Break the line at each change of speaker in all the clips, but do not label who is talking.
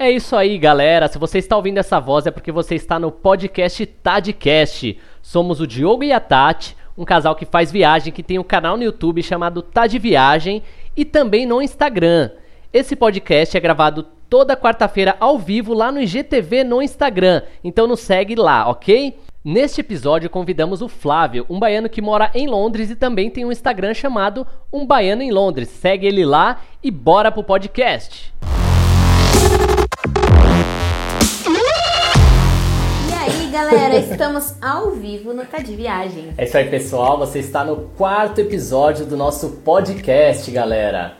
É isso aí, galera. Se você está ouvindo essa voz é porque você está no podcast Tadcast. Somos o Diogo e a Tati, um casal que faz viagem, que tem um canal no YouTube chamado Tad Viagem e também no Instagram. Esse podcast é gravado toda quarta-feira ao vivo lá no IGTV no Instagram. Então nos segue lá, ok? Neste episódio convidamos o Flávio, um baiano que mora em Londres e também tem um Instagram chamado Um Baiano em Londres. Segue ele lá e bora pro podcast.
E aí, galera, estamos ao vivo no Tá de Viagem.
É isso aí, pessoal. Você está no quarto episódio do nosso podcast, galera.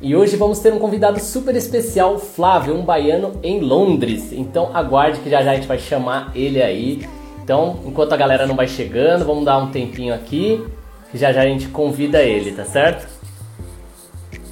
E hoje vamos ter um convidado super especial, Flávio, um baiano em Londres. Então aguarde que já já a gente vai chamar ele aí. Então, enquanto a galera não vai chegando, vamos dar um tempinho aqui, que já já a gente convida ele, tá certo?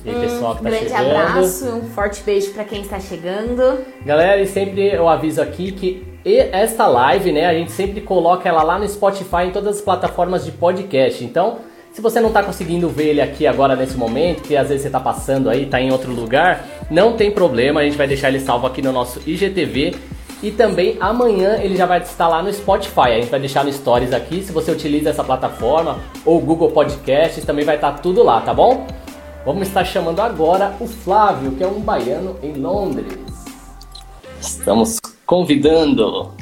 E aí, pessoal que tá grande chegando. abraço, um forte beijo para quem está chegando.
Galera, e sempre eu aviso aqui que esta live, né, a gente sempre coloca ela lá no Spotify em todas as plataformas de podcast. Então, se você não está conseguindo ver ele aqui agora nesse momento, que às vezes você está passando aí, está em outro lugar, não tem problema, a gente vai deixar ele salvo aqui no nosso IGTV. E também amanhã ele já vai estar lá no Spotify. A gente vai deixar no Stories aqui. Se você utiliza essa plataforma ou Google Podcasts, também vai estar tudo lá, tá bom? Vamos estar chamando agora o Flávio, que é um baiano em Londres. Estamos convidando.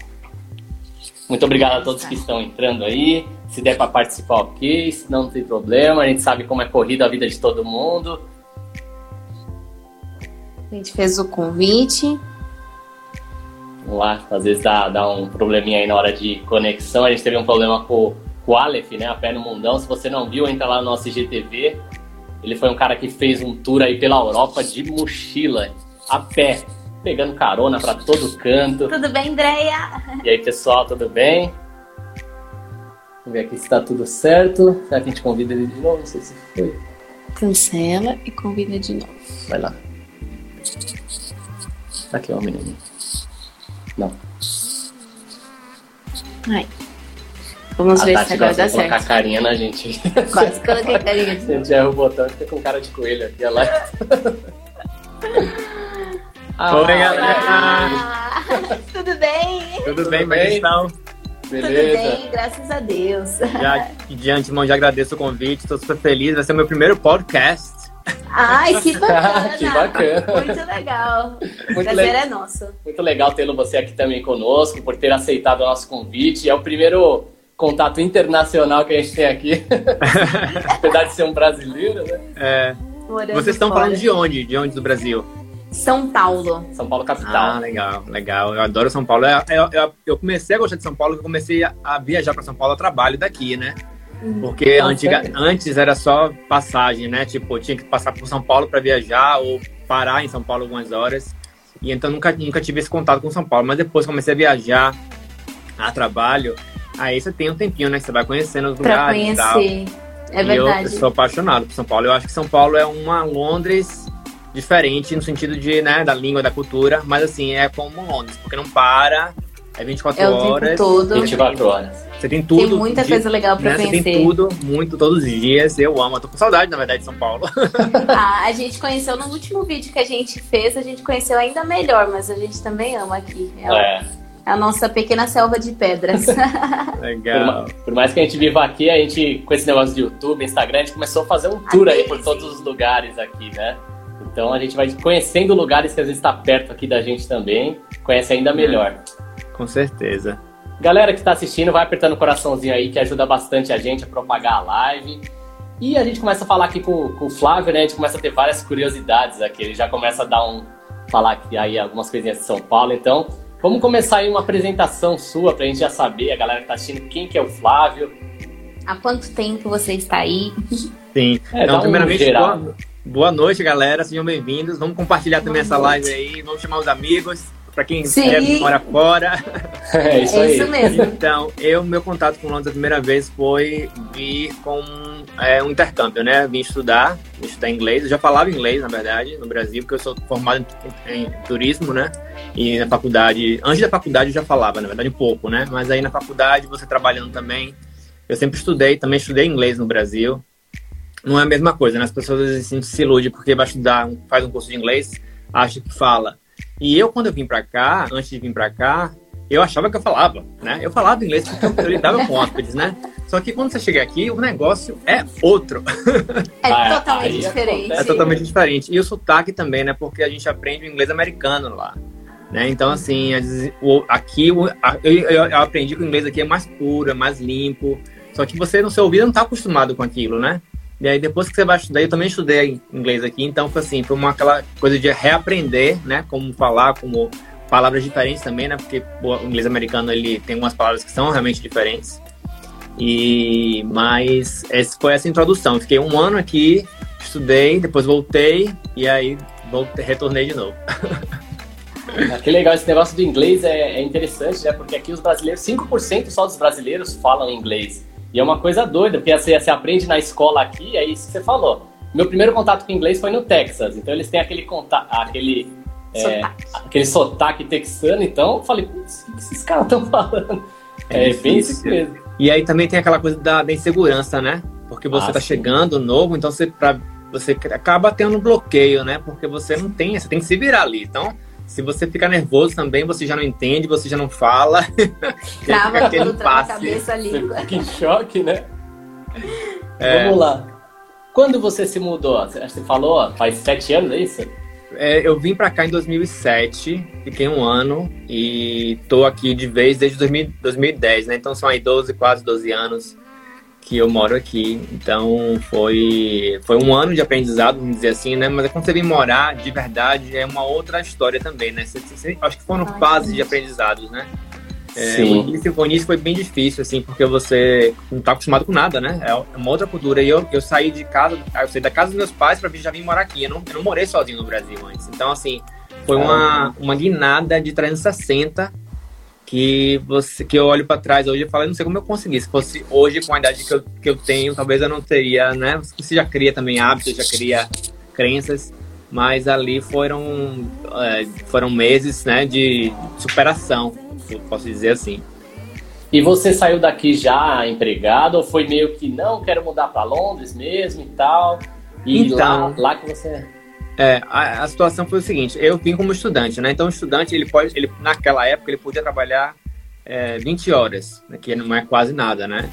Muito obrigado a todos que estão entrando aí. Se der para participar, ok. Se não, não tem problema. A gente sabe como é corrida a vida de todo mundo.
A gente fez o convite.
Vamos lá, às vezes dá, dá um probleminha aí na hora de conexão. A gente teve um problema com, com o Aleph, né? A pé no mundão. Se você não viu, entra lá no nosso IGTV. Ele foi um cara que fez um tour aí pela Europa de mochila, a pé, pegando carona para todo canto.
Tudo bem, Andréia?
E aí, pessoal, tudo bem? Vamos ver aqui se tá tudo certo. Será que a gente convida ele de novo? Não sei se foi.
Cancela e convida de novo.
Vai lá. Aqui, ó, menino. Não.
Ai. Vamos a ver se agora dá certo.
colocar carinha na gente.
Quase coloquei carinha.
Se a gente erra o botão, fica com cara de coelho aqui, olha lá.
ah, Oi, galera!
Ah, tudo bem?
Tudo bem, como é estão?
Beleza.
Tudo bem, graças a Deus.
Já, de antemão, já agradeço o convite, estou super feliz. Vai ser o meu primeiro podcast.
Ai, que bacana!
que bacana!
Muito legal!
Muito
o prazer le... é nosso.
Muito legal tê-lo você aqui também conosco, por ter aceitado o nosso convite. É o primeiro contato internacional que a gente tem aqui. Apesar de ser um brasileiro, né?
É. Vocês estão fora. falando de onde? De onde do Brasil?
São Paulo.
São Paulo capital.
Ah, legal, legal. Eu adoro São Paulo. Eu, eu, eu comecei a gostar de São Paulo, eu comecei a, a viajar para São Paulo a trabalho daqui, né? Uhum. Porque antiga, antes era só passagem, né? Tipo, eu tinha que passar por São Paulo para viajar ou parar em São Paulo algumas horas. E então nunca, nunca tive esse contato com São Paulo. Mas depois comecei a viajar a trabalho. Aí você tem um tempinho, né? Que você vai conhecendo os
pra lugares conhecer. É verdade.
Eu, eu, sou apaixonado por São Paulo. Eu acho que São Paulo é uma Londres diferente no sentido de, né, da língua, da cultura, mas assim, é como Londres, porque não para, é 24
é o
horas.
Tempo todo.
24 horas.
Você tem tudo.
Tem muita de, coisa legal pra né, conhecer.
Você tem tudo, muito, todos os dias. Eu amo. Eu tô com saudade, na verdade, de São Paulo.
ah, a gente conheceu no último vídeo que a gente fez, a gente conheceu ainda melhor, mas a gente também ama aqui. É. é a nossa pequena selva de pedras.
Legal.
Por, por, mais que a gente viva aqui, a gente, com esse negócio de YouTube, Instagram, a gente começou a fazer um tour aí por todos os lugares aqui, né? Então a gente vai conhecendo lugares que às vezes está perto aqui da gente também, conhece ainda melhor.
Com certeza.
Galera que está assistindo, vai apertando o coraçãozinho aí, que ajuda bastante a gente a propagar a live. E a gente começa a falar aqui com, com o Flávio, né? A gente começa a ter várias curiosidades aqui. Ele já começa a dar um. falar aqui aí algumas coisinhas de São Paulo. Então, Vamos começar aí uma apresentação sua para a gente já saber, a galera que está assistindo, quem que é o Flávio.
Há quanto tempo você está aí?
Sim. É, então, primeiramente, um boa, boa, noite, galera. Sejam bem-vindos. Vamos compartilhar também boa essa noite. live aí. Vamos chamar os amigos. Para quem Sim. mora fora.
É isso, é
isso mesmo.
Então, eu, meu contato com Londres a primeira vez foi vir com é, um intercâmbio, né? Vim estudar, estudar inglês. Eu já falava inglês, na verdade, no Brasil, porque eu sou formado em, em, em turismo, né? E na faculdade, antes da faculdade eu já falava, na verdade, um pouco, né? Mas aí na faculdade, você trabalhando também, eu sempre estudei, também estudei inglês no Brasil. Não é a mesma coisa, né? As pessoas às vezes se iludem porque vai estudar, faz um curso de inglês, acha que fala E eu, quando eu vim para cá, antes de vir para cá, eu achava que eu falava, né? Eu falava inglês porque eu, lidava com hóspedes, né? Só que quando você chega aqui, o negócio é outro.
É ah, totalmente diferente.
É totalmente diferente. E o sotaque também, né? Porque a gente aprende o inglês americano lá. Né? Então, assim, aqui eu, eu, aprendi que o inglês aqui é mais puro, é mais limpo. Só que você, no seu ouvido, não está acostumado com aquilo, né? E aí, depois que você vai estudar, eu também estudei inglês aqui, então foi assim, foi uma aquela coisa de reaprender, né? Como falar, como palavras diferentes também, né? Porque o inglês americano ele tem algumas palavras que são realmente diferentes. E mas essa foi essa introdução. Fiquei um ano aqui, estudei, depois voltei e aí voltei, retornei de novo.
Ah, que legal, esse negócio do inglês é, é interessante, né? Porque aqui os brasileiros, 5% só dos brasileiros falam inglês. E é uma coisa doida, porque você, você aprende na escola aqui, é isso que você falou. Meu primeiro contato com inglês foi no Texas, então eles têm aquele contato, aquele é, aquele sotaque texano, então eu falei, putz, o que esses caras estão falando? É, é bem isso mesmo.
E aí também tem aquela coisa da, da insegurança, né? Porque você está chegando novo, então você, pra, você acaba tendo um bloqueio, né? Porque você não tem, você tem que se virar ali. Então, se você ficar nervoso também, você já não entende, você já não fala.
Trava tudo, trava a cabeça ali.
Fica em choque, né? É. Vamos lá. Quando você se mudou? Você falou, faz sete anos, é isso?
É, eu vim para cá em 2007, fiquei um ano e tô aqui de vez desde 2010, né? Então são aí 12, quase 12 anos que eu moro aqui. Então foi, foi um ano de aprendizado, vamos dizer assim, né? Mas quando você vem morar, de verdade, é uma outra história também, né? Você, você, acho que foram fases de aprendizados, né? É, Sim. O início foi bem difícil, assim, porque você não tá acostumado com nada, né? É uma outra cultura. E eu, eu saí de casa, eu saí da casa dos meus pais para vir já vir morar aqui. Eu não, eu não morei sozinho no Brasil antes. Então, assim, foi uma, uma guinada de 360 que você que eu olho para trás hoje e falo, não sei como eu consegui. Se fosse hoje com a idade que eu, que eu tenho, talvez eu não teria, né? Você já cria também hábitos, já cria crenças, mas ali foram é, foram meses, né, de superação, posso dizer assim.
E você saiu daqui já empregado ou foi meio que não quero mudar para Londres mesmo e tal? E então, lá, lá que você
é, a, a, situação foi o seguinte, eu vim como estudante, né? Então o estudante, ele pode, ele, naquela época, ele podia trabalhar é, 20 horas, né? que não é quase nada, né?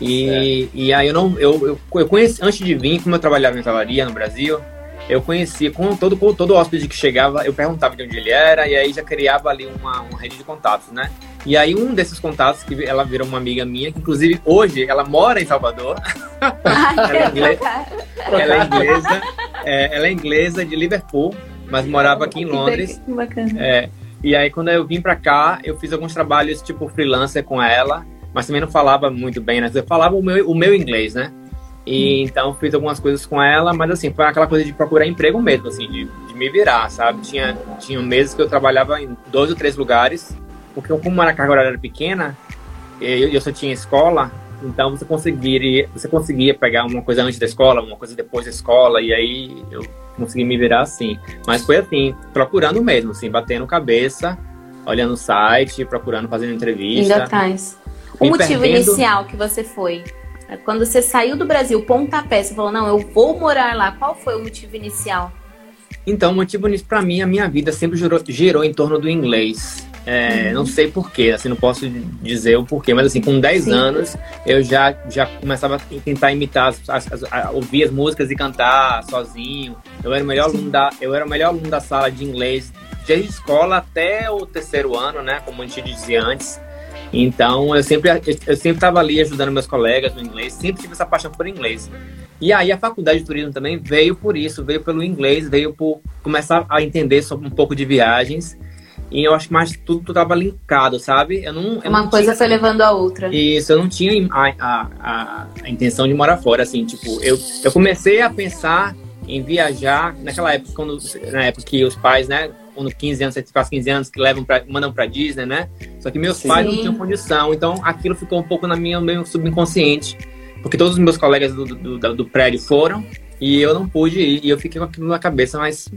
E, e aí eu não, eu, eu, eu conheci, antes de vir, como eu trabalhava em hotelaria no Brasil, eu conhecia com todo, com todo hóspede que chegava, eu perguntava de onde ele era, e aí já criava ali uma, uma rede de contatos, né? E aí um desses contatos, que ela virou uma amiga minha, que inclusive hoje ela mora em Salvador. ela, é inglesa, ela, é inglesa, é, ela é inglesa de Liverpool, mas morava aqui em Londres.
Que bacana.
É, e aí quando eu vim pra cá, eu fiz alguns trabalhos tipo freelancer com ela, mas também não falava muito bem, né? Eu falava o meu, o meu inglês, né? E hum. então fiz algumas coisas com ela, mas assim, foi aquela coisa de procurar emprego mesmo, assim, de, de me virar, sabe? Tinha, tinha meses que eu trabalhava em dois ou três lugares, porque como a carga horária era pequena, eu, eu só tinha escola, então você conseguiria, você conseguia pegar uma coisa antes da escola, uma coisa depois da escola, e aí eu consegui me virar assim. Mas foi assim, procurando mesmo, assim, batendo cabeça, olhando o site, procurando, fazendo entrevista.
Ainda traz. O motivo perdendo... inicial que você foi quando você saiu do Brasil, pontapé, você falou, não, eu vou morar lá. Qual foi o motivo inicial?
Então, o motivo inicial para mim, a minha vida sempre girou, girou em torno do inglês. É, uhum. Não sei porquê, assim, não posso dizer o porquê, mas assim, com 10 Sim. anos eu já, já começava a tentar imitar, as, as, as, a ouvir as músicas e cantar sozinho. Eu era o melhor aluno da, eu era o melhor aluno da sala de inglês, desde escola até o terceiro ano, né, como a gente dizia antes. Então, eu sempre eu sempre estava ali ajudando meus colegas no inglês, sempre tive essa paixão por inglês. E aí a faculdade de turismo também veio por isso, veio pelo inglês, veio por começar a entender sobre um pouco de viagens. E eu acho que mais tudo estava linkado, sabe? Eu não, eu
Uma
não
coisa tinha, foi levando a outra.
Isso, eu não tinha a, a, a, a, intenção de morar fora, assim, tipo, eu, eu comecei a pensar em viajar naquela época, quando, na época que os pais, né, quando 15 anos, você faz 15 anos, que levam pra, mandam para Disney, né? Só que meus Sim. pais não tinham condição, então aquilo ficou um pouco na minha, meu subconsciente. Porque todos os meus colegas do, do, do, do prédio foram e eu não pude ir. E eu fiquei com aquilo na cabeça, mas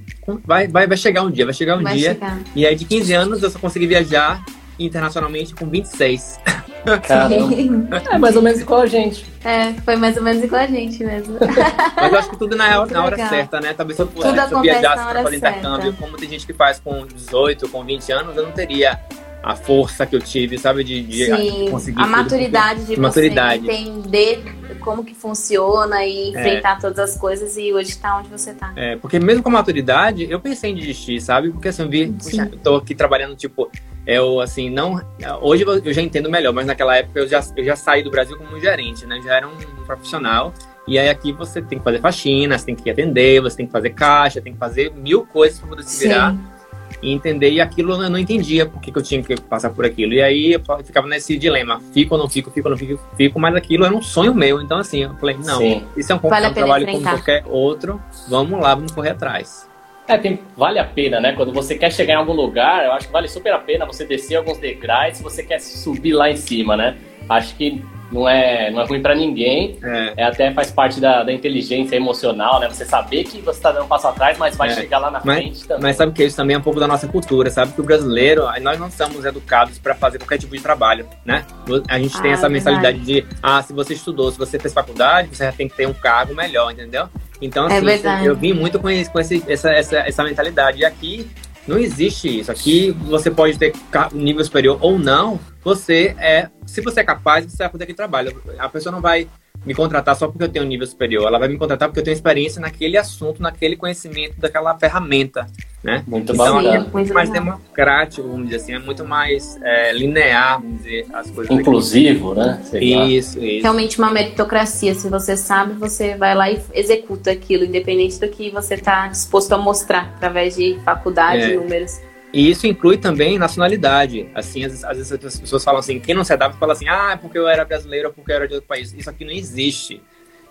vai, vai, vai chegar um dia, vai chegar um vai dia. Chegar. E aí de 15 anos eu só consegui viajar internacionalmente com 26.
É mais ou menos igual a gente.
É, foi mais ou menos igual a gente mesmo.
Mas eu acho que tudo na hora, na hora certa, né? Talvez se eu, se eu viajasse pra fazer intercâmbio, como tem gente que faz com 18, com 20 anos, eu não teria a força que eu tive, sabe? De, de
Sim, conseguir. A maturidade de maturidade. você entender como que funciona e enfrentar é. todas as coisas e hoje tá onde você tá.
É, porque mesmo com a maturidade, eu pensei em desistir, sabe? Porque assim, eu vi, puxa, eu tô aqui trabalhando, tipo, eu assim, não. Hoje eu já entendo melhor, mas naquela época eu já, eu já saí do Brasil como um gerente, né? Já era um profissional. E aí aqui você tem que fazer faxina, você tem que atender, você tem que fazer caixa, tem que fazer mil coisas para poder se virar. Sim e entender, e aquilo eu não entendia por que, que eu tinha que passar por aquilo. E aí eu ficava nesse dilema, fico ou não fico, fico ou não fico, fico, mas aquilo era um sonho meu. Então, assim, eu falei, não, Sim. isso é um, vale um trabalho enfrentar. como qualquer outro, vamos lá, vamos correr atrás.
É, tem, vale a pena, né? Quando você quer chegar em algum lugar, eu acho que vale super a pena você descer alguns degraus se você quer subir lá em cima, né? Acho que não é, não é ruim para ninguém. É. é. até faz parte da, da, inteligência emocional, né? Você saber que você está dando um passo atrás, mas vai é. chegar lá na
mas,
frente também.
Mas sabe que isso também é um pouco da nossa cultura, sabe? Que o brasileiro, nós não somos educados para fazer qualquer tipo de trabalho, né? A gente tem ah, essa mentalidade de, ah, se você estudou, se você fez faculdade, você já tem que ter um cargo melhor, entendeu? Então, é assim, eu vim muito com, esse, com esse, essa, essa, essa mentalidade. E aqui não existe isso. Aqui você pode ter nível superior ou não. Você é, se você é capaz, você vai fazer aquele trabalho. A pessoa não vai me contratar só porque eu tenho um nível superior. Ela vai me contratar porque eu tenho experiência naquele assunto, naquele conhecimento daquela ferramenta, né?
Muito então,
é muito mais democrático, vamos dizer assim, é muito mais é, linear, vamos dizer, as coisas.
Inclusivo, né?
Isso, isso.
Realmente uma meritocracia. Se você sabe, você vai lá e executa aquilo, independente do que você está disposto a mostrar através de faculdade, é. números.
E isso inclui também nacionalidade. Assim, às, às, vezes as pessoas falam assim, quem não se adapta fala assim, ah, é porque eu era brasileiro ou porque eu era de outro país. Isso aqui não existe.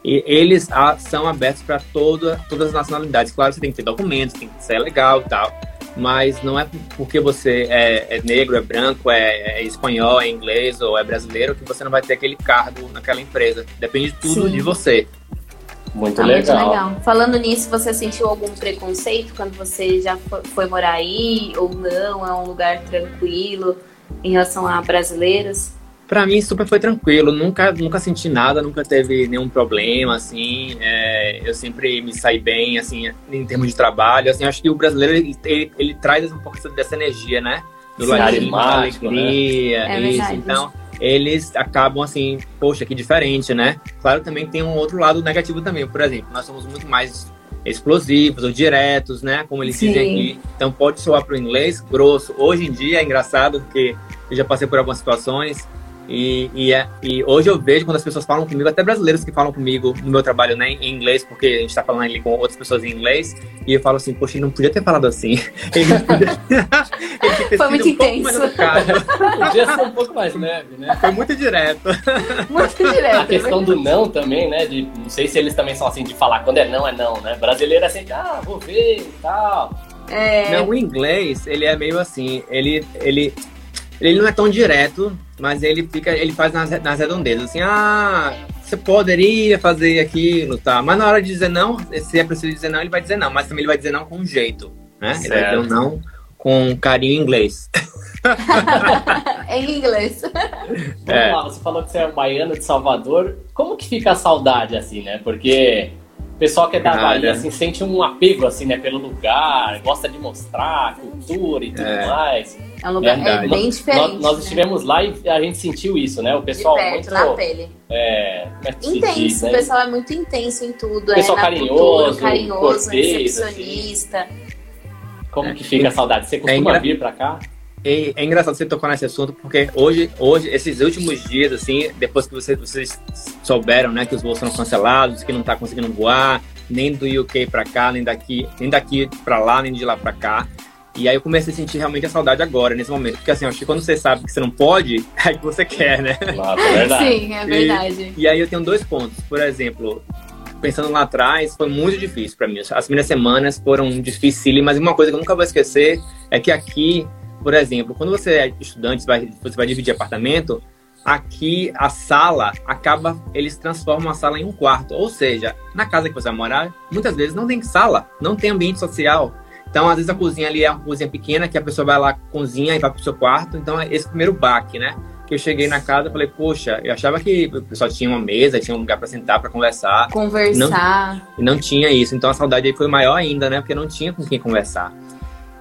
E eles ah, são abertos para toda, todas as nacionalidades. Claro, você tem que ter documentos, tem que ser legal e tal. Mas não é porque você é, é negro, é branco, é, é, espanhol, é inglês ou é brasileiro que você não vai ter aquele cargo naquela empresa. Depende de tudo Sim. de você.
Muito, ah, legal. muito legal.
Falando nisso, você sentiu algum preconceito quando você já foi morar aí ou não? É um lugar tranquilo em relação a brasileiros?
Para mim, super foi tranquilo. Nunca, nunca senti nada, nunca teve nenhum problema, assim. É, eu sempre me saí bem, assim, em termos de trabalho. Assim, acho que o brasileiro, ele, ele, ele traz um pouco dessa energia, né?
Do carismático,
né? alegria, né? é isso. Verdade. Então, eles acabam assim, poxa, que diferente, né? Claro, também tem um outro lado negativo também. Por exemplo, nós somos muito mais explosivos ou diretos, né? Como eles Sim. dizem aqui. Então pode soar para o inglês grosso. Hoje em dia é engraçado porque eu já passei por algumas situações e, e, é, e, hoje eu vejo quando as pessoas falam comigo, até brasileiros que falam comigo no meu trabalho né, em inglês, porque a gente está falando ali com outras pessoas em inglês, e eu falo assim, poxa, ele não podia ter falado assim. Ele podia,
ele Foi muito um intenso.
podia ser um pouco mais leve, né?
Foi muito direto.
Muito direto.
A questão do não também, né? De, não sei se eles também são assim, de falar quando é não, é não, né? Brasileiro é assim, ah, vou ver e tal.
É... Não, o inglês, ele é meio assim, ele, ele, ele não é tão direto, mas ele fica, ele faz nas, nas redondezas, assim, ah, você poderia fazer aquilo, tá? Mas na hora de dizer não, se é preciso dizer não, ele vai dizer não, mas também ele vai dizer não com jeito, né? Certo. Ele vai dizer um não com carinho em inglês.
em inglês.
Vamos é. lá, você falou que você é um baiano de Salvador. Como que fica a saudade, assim, né? Porque o pessoal que é da Bahia, assim, sente um apego, assim, né, pelo lugar, gosta de mostrar cultura e tudo é. mais.
É um lugar é, bem diferente.
Nós, nós, estivemos lá e a gente sentiu isso, né? O pessoal
de perto,
muito...
na pele.
É,
é intenso, diz, né? o pessoal é muito intenso em tudo.
O pessoal
é,
carinhoso, cultura,
carinhoso, cortês, recepcionista. Assim.
Como que fica a saudade? Você costuma engra... vir pra cá?
É, é, engraçado você tocar nesse assunto, porque hoje, hoje, esses últimos dias, assim, depois que vocês, vocês souberam, né, que os voos foram cancelados, que não tá conseguindo voar, nem do UK para cá, nem daqui, nem daqui para lá, nem de lá para cá. E aí eu comecei a sentir realmente a saudade agora, nesse momento. Porque assim, acho que quando você sabe que você não pode, é que você quer, né?
Claro, é verdade.
Sim, é verdade.
E, e aí eu tenho dois pontos. Por exemplo, pensando lá atrás, foi muito difícil para mim. As primeiras semanas foram difíceis, mas uma coisa que eu nunca vou esquecer é que aqui, por exemplo, quando você é estudante, você vai, você vai dividir apartamento, aqui a sala acaba, eles transformam a sala em um quarto. Ou seja, na casa que você vai morar, muitas vezes não tem sala, não tem ambiente social. Então, às vezes a cozinha ali é uma cozinha pequena que a pessoa vai lá, cozinha e vai pro seu quarto. Então, é esse primeiro baque, né? que eu cheguei na casa e falei, poxa, eu achava que o pessoal tinha uma mesa, tinha um lugar para sentar, para conversar.
Conversar.
E não, não, tinha isso. Então a saudade aí foi maior ainda, né? Porque não tinha com quem conversar.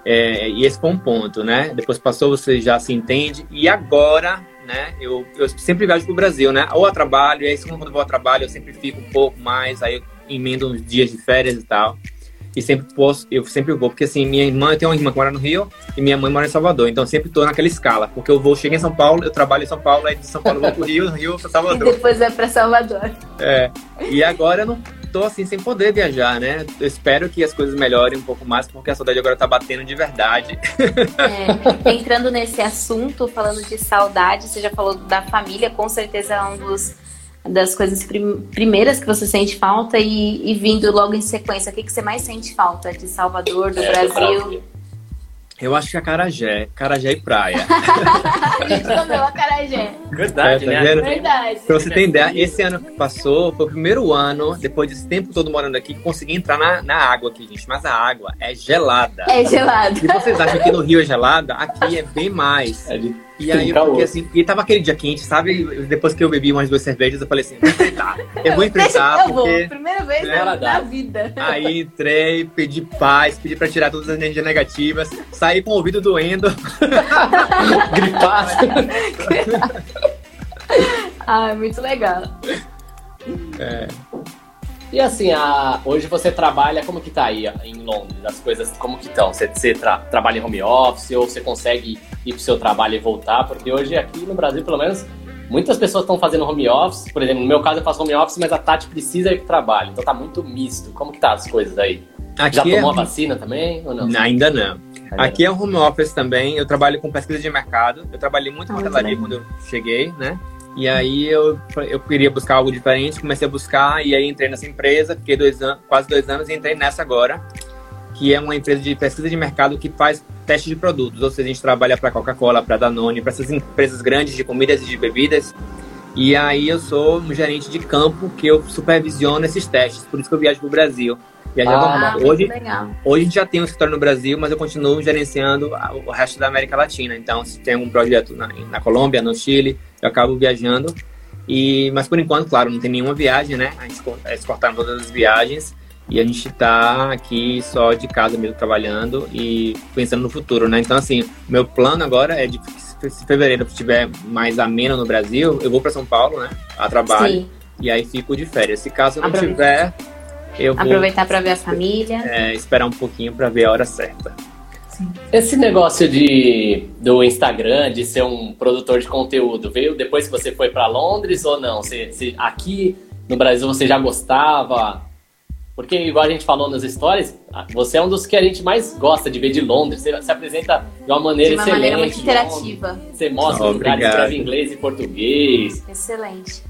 É, e esse foi um ponto, né? Depois passou, você já se entende. E agora, né? Eu, eu sempre viajo pro Brasil, né? Ou a trabalho, e aí quando eu vou a trabalho, eu sempre fico um pouco mais, aí eu emendo uns dias de férias e tal. E sempre posso, eu sempre vou, porque assim, minha irmã, eu tenho uma irmã que mora no Rio e minha mãe mora em Salvador, então eu sempre tô naquela escala, porque eu vou, chego em São Paulo, eu trabalho em São Paulo, aí de São Paulo eu vou pro Rio, Rio pra Salvador.
E depois é pra Salvador.
É, e agora eu não tô assim sem poder viajar, né? Eu espero que as coisas melhorem um pouco mais, porque a saudade agora tá batendo de verdade.
É, entrando nesse assunto, falando de saudade, você já falou da família, com certeza é um dos das coisas prim primeiras que você sente falta e, e, vindo logo em sequência, o que, que você mais sente falta de Salvador, do é, Brasil?
Eu acho que a Carajé, Carajé e praia.
a gente comeu a Carajé.
Verdade, é, tá né?
Verdade.
Pra você ter ideia, esse ano que passou foi o primeiro ano, depois desse tempo todo morando aqui, que consegui entrar na, na água aqui, gente. Mas a água é gelada.
É gelada.
Se vocês acham que no Rio é gelada, aqui é bem mais. É de e aí, porque assim, e tava aquele dia quente, sabe? Depois que eu bebi umas duas cervejas, eu falei assim, vou enfrentar. Eu vou enfrentar.
eu porque, vou, primeira vez né, na vida.
Aí entrei, pedi paz, pedi pra tirar todas as energias negativas, saí com o ouvido doendo.
Gripado.
ah, muito legal.
É. E assim, a, hoje você trabalha, como que tá aí em Londres? As coisas como que estão? Você, você tra, trabalha em home office ou você consegue ir pro seu trabalho e voltar? Porque hoje aqui no Brasil, pelo menos, muitas pessoas estão fazendo home office. Por exemplo, no meu caso eu faço home office, mas a Tati precisa ir pro trabalho. Então tá muito misto. Como que tá as coisas aí? Aqui Já tomou é... a vacina também ou não?
Ainda não. Aqui é um home office também. Eu trabalho com pesquisa de mercado. Eu trabalhei muito com hotelaria quando eu cheguei, né? E aí eu, eu queria buscar algo diferente, comecei a buscar e aí entrei nessa empresa, fiquei dois anos, quase dois anos e entrei nessa agora, que é uma empresa de pesquisa de mercado que faz teste de produtos. Ou seja, a gente trabalha para Coca-Cola, para Danone, para essas empresas grandes de comidas e de bebidas. E aí eu sou um gerente de campo que eu supervisiono esses testes, por isso que eu viajo para o Brasil.
Ah,
hoje, hoje a gente já tem um escritório no Brasil, mas eu continuo gerenciando o resto da América Latina. Então, se tem um projeto na, na Colômbia, no Chile, eu acabo viajando. E, mas por enquanto, claro, não tem nenhuma viagem, né? A gente, eles cortaram todas as viagens e a gente está aqui só de casa mesmo trabalhando e pensando no futuro, né? Então, assim, meu plano agora é de se fevereiro estiver mais ameno no Brasil, eu vou para São Paulo, né? A trabalho. Sim. E aí fico de férias. Se caso não tiver, eu vou
aproveitar para ver a família.
É, esperar um pouquinho para ver a hora certa.
Sim. Esse negócio de, do Instagram, de ser um produtor de conteúdo, veio depois que você foi para Londres ou não? Se, se aqui no Brasil você já gostava? Porque, igual a gente falou nas histórias, você é um dos que a gente mais gosta de ver de Londres. Você se apresenta de uma maneira de uma excelente. maneira muito
interativa.
Você mostra oh, os lugares, escreve inglês e português.
Excelente.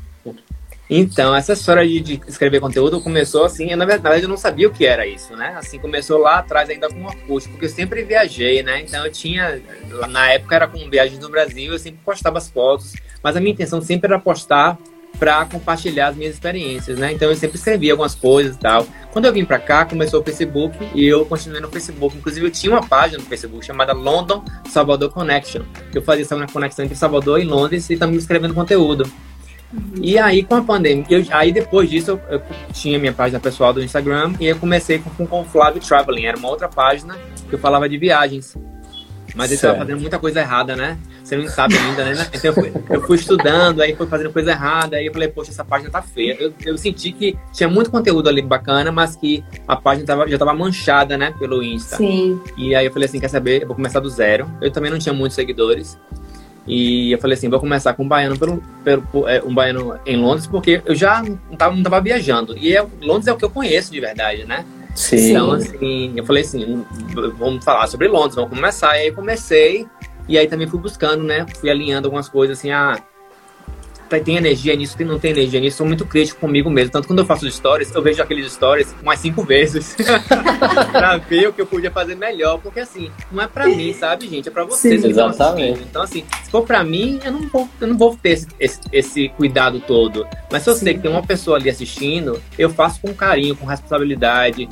Então, essa história de, de, escrever conteúdo começou assim, eu, na verdade eu não sabia o que era isso, né? Assim, começou lá atrás ainda com o Orkut, porque eu sempre viajei, né? Então eu tinha, na época era com viagens no Brasil, eu sempre postava as fotos, mas a minha intenção sempre era postar para compartilhar as minhas experiências, né? Então eu sempre escrevia algumas coisas e tal. Quando eu vim para cá, começou o Facebook e eu continuei no Facebook. Inclusive eu tinha uma página no Facebook chamada London Salvador Connection, eu fazia essa conexão entre Salvador e Londres e também escrevendo conteúdo. E aí, com a pandemia, eu, aí depois disso, eu, eu, tinha minha página pessoal do Instagram e eu comecei com, com o Flávio Traveling. Era uma outra página que eu falava de viagens. Mas ele estava fazendo muita coisa errada, né? Você não sabe ainda, né? Então eu fui, eu fui, estudando, aí foi fazendo coisa errada, aí eu falei, poxa, essa página tá feia. Eu, eu senti que tinha muito conteúdo ali bacana, mas que a página tava, já estava manchada, né, pelo Insta.
Sim.
E aí eu falei assim, quer saber? Eu vou começar do zero. Eu também não tinha muitos seguidores. E eu falei assim, vou começar com um baiano pelo, pelo é, um baiano em Londres, porque eu já não tava, não tava viajando. E é, Londres é o que eu conheço de verdade, né?
Sim.
Então, assim, eu falei assim, vamos falar sobre Londres, vamos começar. E aí comecei, e aí também fui buscando, né? Fui alinhando algumas coisas assim, ah, tem energia nisso, tem, não tem energia nisso, sou muito crítico comigo mesmo. Tanto quando eu faço stories, eu vejo aqueles stories umas cinco vezes pra ver o que eu podia fazer melhor. Porque assim, não é pra mim, sabe, gente? É pra vocês
Sim, exatamente.
Então, assim, se for pra mim, eu não vou, eu não vou ter esse, esse, esse cuidado todo. Mas se eu Sim. sei que tem uma pessoa ali assistindo, eu faço com carinho, com responsabilidade,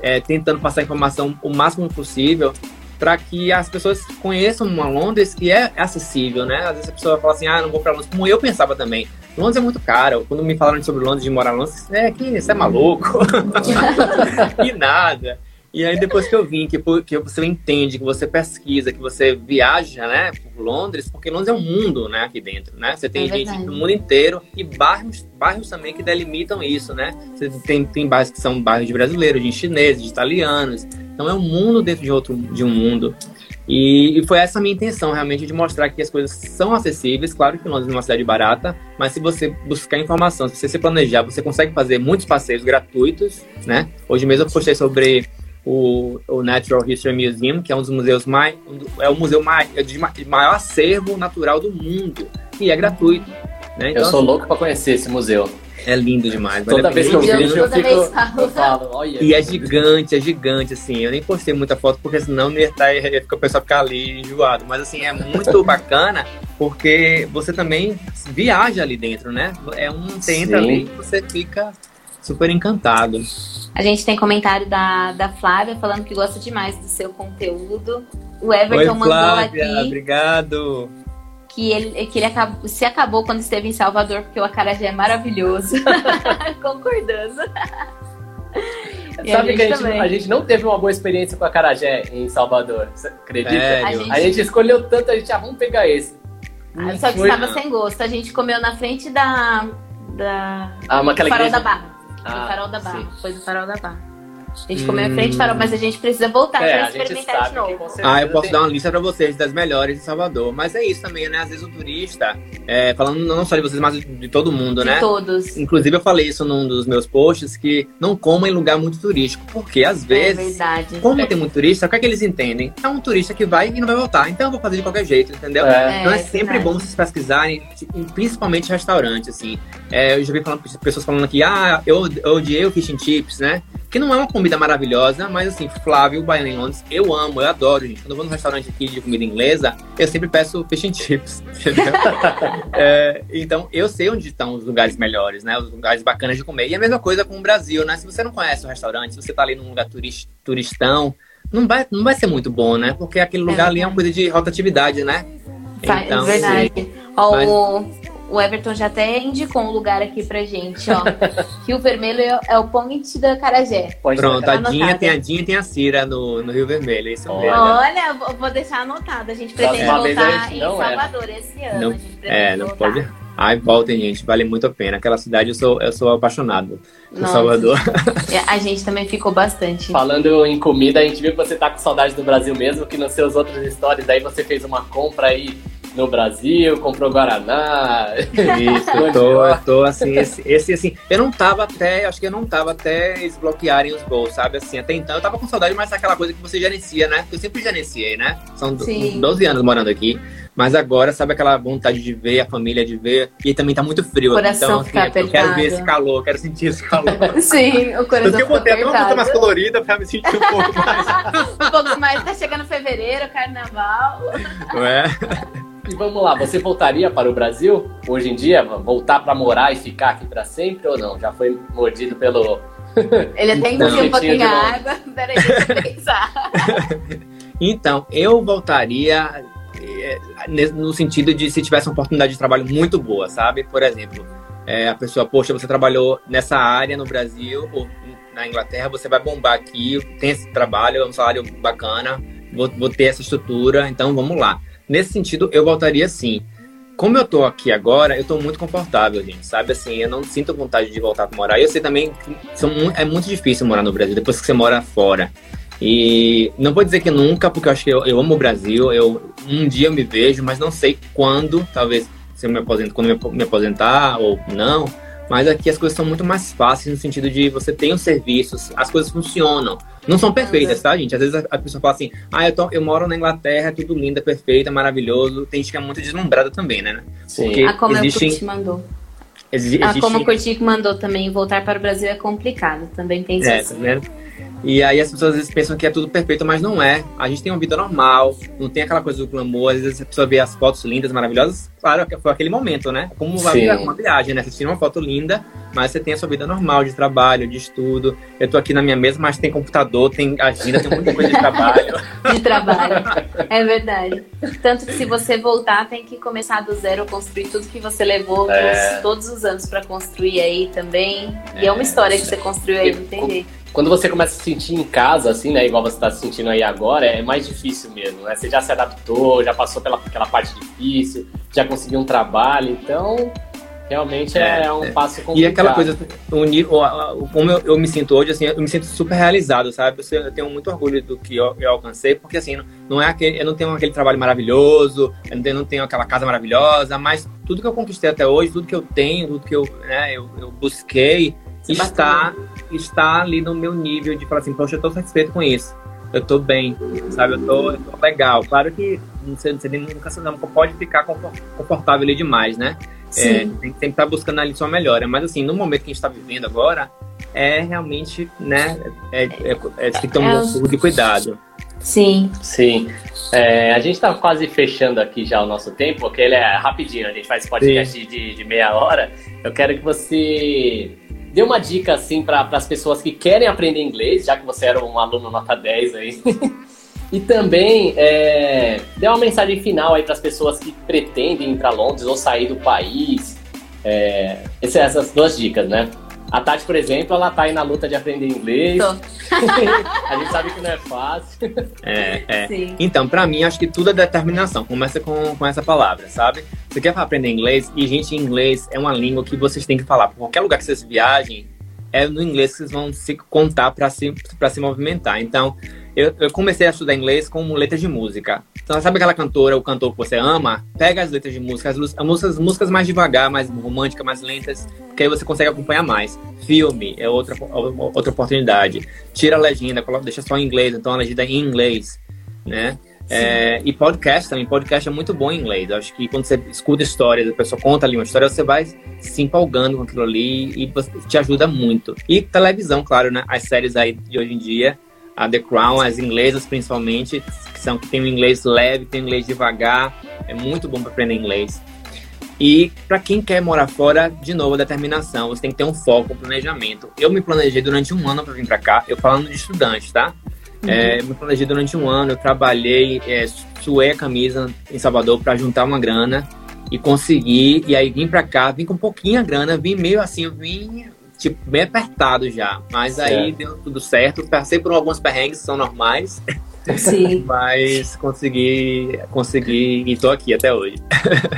é, tentando passar a informação o máximo possível para que as pessoas conheçam uma Londres que é acessível, né? Às vezes a pessoa fala assim, ah, não vou para Londres, como eu pensava também. Londres é muito caro. Quando me falaram sobre Londres, de morar em Londres, é que você é maluco. e nada. E aí depois que eu vim, que, que você entende, que você pesquisa, que você viaja, né, por Londres, porque Londres é um mundo, né, aqui dentro, né? Você tem é gente do mundo inteiro e bairros, bairros também que delimitam isso, né? Você tem, tem bairros que são bairros de brasileiros, de chineses, de italianos. Então é um mundo dentro de outro de um mundo. E, e, foi essa a minha intenção, realmente, de mostrar que as coisas são acessíveis. Claro que Londres é uma cidade barata, mas se você buscar informação, se você se planejar, você consegue fazer muitos passeios gratuitos, né? Hoje mesmo eu postei sobre o, o Natural History Museum, que é um dos museus mais. É o museu mais, é de maior acervo natural do mundo. E é gratuito. Né?
Então, eu sou assim, louco para conhecer esse museu.
É lindo demais.
Toda vez que eu vejo, eu fico. Eu falo, olha.
E é gigante, é gigante, assim. Eu nem postei muita foto, porque senão ia, estar, ia ficar, o pessoal ficar ali enjoado. Mas, assim, é muito bacana, porque você também viaja ali dentro, né? É um. Você entra ali e você fica super encantado.
A gente tem comentário da, da Flávia falando que gosta demais do seu conteúdo. O Everton
Oi,
Flávia,
mandou aqui. Obrigado.
Que ele, que ele acabou, se acabou quando esteve em Salvador, porque o acarajé é maravilhoso. Concordando.
Sabe a que a gente, a gente, não teve uma boa experiência com a Carajé em Salvador, você acredita?
A gente...
a gente... escolheu tanto, a gente, ah, vamos pegar esse.
Ah, só que estava sem gosto. A gente comeu na frente da. da
ah, uma aquela
Farol
igreja...
da Barra. Ah, do Farol da Barra. Sim. Foi do Farol da Barra. A gente hum. comeu em frente farol, mas a gente precisa voltar é, pra experimentar de novo.
Ah, eu posso dar uma lista pra vocês das melhores em Salvador. Mas é isso também, né? Às vezes o turista, é, falando não só de vocês, mas de todo mundo,
de
né?
todos.
Inclusive eu falei isso num dos meus posts, que não comam em lugar muito turístico. Porque às é vezes, é
verdade.
como é. tem muito turista, o que é que eles entendem? É um turista que vai e não vai voltar. Então eu vou fazer de qualquer jeito, entendeu? É. Então é, é sempre verdade. bom vocês pesquisarem, principalmente restaurante, assim. É, eu já vi falando, pessoas falando aqui, ah, eu, eu odiei o fish and chips, né? Que não é uma comida maravilhosa, mas assim, Flávio, Baiano em Londres, eu amo, eu adoro, gente. Quando eu vou num restaurante aqui de comida inglesa, eu sempre peço fish and chips, é, então, eu sei onde estão os lugares melhores, né? Os lugares bacanas de comer. E a mesma coisa com o Brasil, né? Se você não conhece o restaurante, se você tá ali num lugar turist, turistão, não vai, não vai ser muito bom, né? Porque aquele lugar é ali é uma coisa de rotatividade, né?
Então, é verdade. Ó, mas... O Everton já até indicou um lugar aqui pra gente, ó. Rio Vermelho é, é o point da Carajé.
Pronto, a Dinha tem a Dinha e tem a Cira no, no Rio Vermelho. Isso
mesmo. Olha, vou deixar anotado. A gente pretende voltar em Salvador é. esse ano. Não, é,
não voltar. pode. Ai, voltem, gente, vale muito a pena. Aquela cidade eu sou, eu sou apaixonado por Nossa. Salvador.
É, a gente também ficou bastante.
Falando em comida, a gente viu que você tá com saudade do Brasil mesmo, que nos seus outros stories aí você fez uma compra aí no Brasil, comprou Guaraná.
Isso, eu tô, eu tô assim, esse, esse, assim, eu não tava até, acho que eu não tava até eles bloquearem os gols, sabe? Assim, até então eu tava com saudade, mas aquela coisa que você gerencia, né? Eu sempre gerenciei, né? São Sim. 12 anos morando aqui. Mas agora, sabe aquela vontade de ver a família, de ver. E também tá muito frio.
Coração
então,
assim,
eu quero ver esse calor, quero sentir esse calor.
Sim, o coração. Porque
eu botei até uma coisa mais colorida pra me sentir um pouco mais.
um pouco mais. Tá chegando fevereiro, carnaval.
Não é?
E vamos lá, você voltaria para o Brasil hoje em dia? Voltar para morar e ficar aqui para sempre ou não? Já foi mordido pelo.
Ele até encheu um pouquinho a água. Peraí, deixa eu pensar.
então, eu voltaria no sentido de se tivesse uma oportunidade de trabalho muito boa, sabe? Por exemplo, é, a pessoa, poxa, você trabalhou nessa área no Brasil ou na Inglaterra, você vai bombar aqui, tem esse trabalho, é um salário bacana, vou, vou ter essa estrutura, então vamos lá. Nesse sentido, eu voltaria sim. Como eu tô aqui agora, eu tô muito confortável, gente, sabe? Assim, eu não sinto vontade de voltar para morar. Eu sei também que são, é muito difícil morar no Brasil depois que você mora fora. E não vou dizer que nunca, porque eu acho que eu, eu amo o Brasil. Eu, um dia eu me vejo, mas não sei quando, talvez se eu me aposento, quando eu me aposentar ou não. Mas aqui as coisas são muito mais fáceis no sentido de você tem os serviços, as coisas funcionam. Não são perfeitas, tá, gente? Às vezes a, pessoa fala assim, ah, eu, tô, eu moro na Inglaterra, é tudo lindo, é perfeito, é maravilhoso. Tem gente que é muito deslumbrada também, né?
Sim. Porque a como existem... Curti mandou. Exi a como o Curti mandou também, voltar para o Brasil é complicado. Também tem
é, tá vendo? E aí as pessoas às vezes pensam que é tudo perfeito, mas não é. A gente tem uma vida normal, não tem aquela coisa do glamour. Às vezes a pessoa vê as fotos lindas, maravilhosas. Claro, foi aquele momento, né? Como uma, uma viagem, né? Você tira uma foto linda, mas você tem a sua vida normal de trabalho, de estudo. Eu tô aqui na minha mesa, mas tem computador, tem agenda, tem muita coisa de trabalho.
de trabalho. É verdade. Tanto que se você voltar, tem que começar do zero, construir tudo que você levou é... todos os anos para construir aí também. E é, é uma história que você construiu aí, não tem jeito
quando você começa a se sentir em casa, assim, né? Igual você está se sentindo aí agora, é mais difícil mesmo, né? Você já se adaptou, já passou pela aquela parte difícil, já conseguiu um trabalho, então realmente é, é um é. passo complicado.
E aquela coisa, o, como eu, eu, me sinto hoje, assim, eu me sinto super realizado, sabe? Eu tenho muito orgulho do que eu, eu alcancei, porque assim, não é aquele, eu não tenho aquele trabalho maravilhoso, eu não tenho, não tenho, aquela casa maravilhosa, mas tudo que eu conquistei até hoje, tudo que eu tenho, tudo que eu, né, eu, eu busquei, está, está ali no meu nível de falar assim, poxa, eu estou satisfeito com isso. Eu estou bem, sabe? Eu tô, eu tô legal. Claro que você, você nunca, nunca pode ficar confortável ali demais, né? É, tem que sempre estar tá buscando ali sua melhora. Mas assim, no momento que a gente está vivendo agora, é realmente, né? É, é, é, tem que ter um é, pouco de cuidado.
Sim.
Sim. É, a gente está quase fechando aqui já o nosso tempo, porque ele é rapidinho, a gente faz podcast de, de, meia hora. Eu quero que você dê uma dica assim para as pessoas que querem aprender inglês, já que você era um aluno nota 10 aí. e também é, dê uma mensagem final aí para as pessoas que pretendem ir para Londres ou sair do país. É, essas duas dicas, né? A Tati, por exemplo, ela tá aí na luta de aprender inglês. a gente sabe que não é fácil.
É, é. Então, para mim, acho que tudo é determinação. Começa com, com essa palavra, sabe? Você quer aprender inglês? E, gente, inglês é uma língua que vocês têm que falar. Por qualquer lugar que vocês viajem, é no inglês que vocês vão se contar para se, pra se movimentar. Então, eu, eu, comecei a estudar inglês com letras de música. Então, sabe aquela cantora ou cantor que você ama? Pega as letras de música, as, as músicas, músicas mais devagar, mais românticas, mais lentas, que aí você consegue acompanhar mais. Filme é outra, outra oportunidade. Tira a legenda, coloca, deixa só em inglês, então a legenda é em inglês, né? É, e podcast também, podcast é muito bom em inglês. Eu acho que quando você escuta histórias, a pessoa conta ali uma história, você vai se empolgando com aquilo ali e te ajuda muito. E televisão, claro, né? As séries aí de hoje em dia, a The Crown, as inglesas principalmente, que são que tem um inglês leve, tem um inglês devagar, é muito bom para aprender inglês. E para quem quer morar fora, de novo, a determinação, você tem que ter um foco, um planejamento. Eu me planejei durante um ano para vir para cá, eu falando de estudante, tá? Uhum. É, me planejei durante um ano, eu trabalhei, é, suei a camisa em Salvador para juntar uma grana e conseguir. E aí vim para cá, vim com pouquinha grana, vim meio assim, eu vim tipo, bem apertado já. Mas aí deu tudo certo. Passei por alguns perrengues, são normais.
Sim.
Mas consegui, consegui e tô aqui até hoje.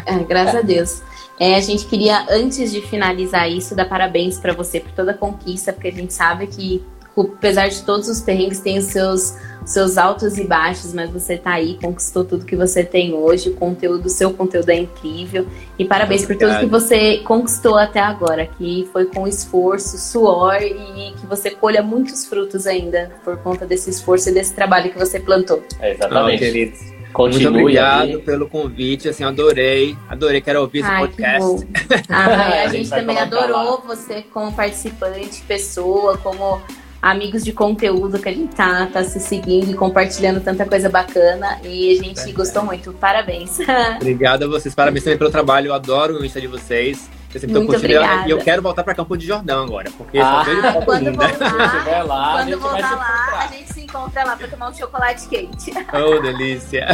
É, graças a Deus. É, a gente queria, antes de finalizar isso, dar parabéns para você por toda a conquista, porque a gente sabe que apesar de todos os perrengues, tem os seus, seus altos e baixos, mas você tá aí, conquistou tudo que você tem hoje, o conteúdo, o seu conteúdo é incrível. E parabéns por tudo que você conquistou até agora, que foi com esforço, suor e que você colha muitos frutos ainda por conta desse esforço e desse trabalho que você plantou.
É, exatamente.
Continue Muito obrigado aí. pelo convite, assim, adorei, adorei, quero ouvir esse podcast.
Ah, a gente também adorou você como participante, pessoa, como amigos de conteúdo que a gente tá, tá se seguindo e compartilhando tanta coisa bacana. E a gente é, gostou muito. Parabéns.
Obrigado a vocês, parabéns também pelo trabalho. Eu adoro o Insta de vocês. Eu sempre Muito obrigada. E eu quero voltar para Campo de Jordão agora, porque ah,
só quando voltar, lá, quando voltar lá, a gente se encontra lá para tomar um chocolate quente.
Oh, delícia!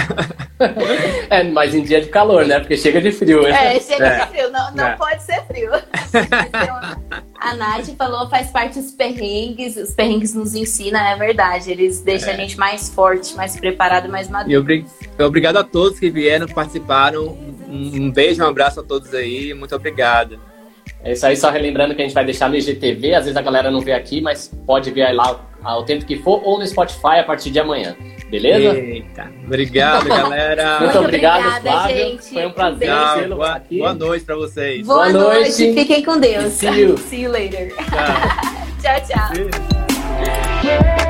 É, mas em dia de calor, né? Porque chega de frio.
Né? É, chega é. de frio. Não, não é. pode ser frio. a Nath falou, faz parte dos perrengues. Os perrengues nos ensinam, é verdade. Eles deixam é. a gente mais forte, mais preparado, mais maduro.
E obrigado a todos que vieram, participaram um beijo, um abraço a todos aí. Muito obrigado.
É isso aí, só relembrando que a gente vai deixar no IGTV. Às vezes a galera não vê aqui, mas pode ver lá ao tempo que for ou no Spotify a partir de amanhã. Beleza?
Eita. Obrigado, galera.
Muito, Muito obrigado, obrigada, Flávio. Gente. Foi um prazer
tê-lo aqui. Boa noite para vocês.
Boa, boa noite. noite. Fiquem com Deus. See you, See you later. Tchau, tchau. tchau.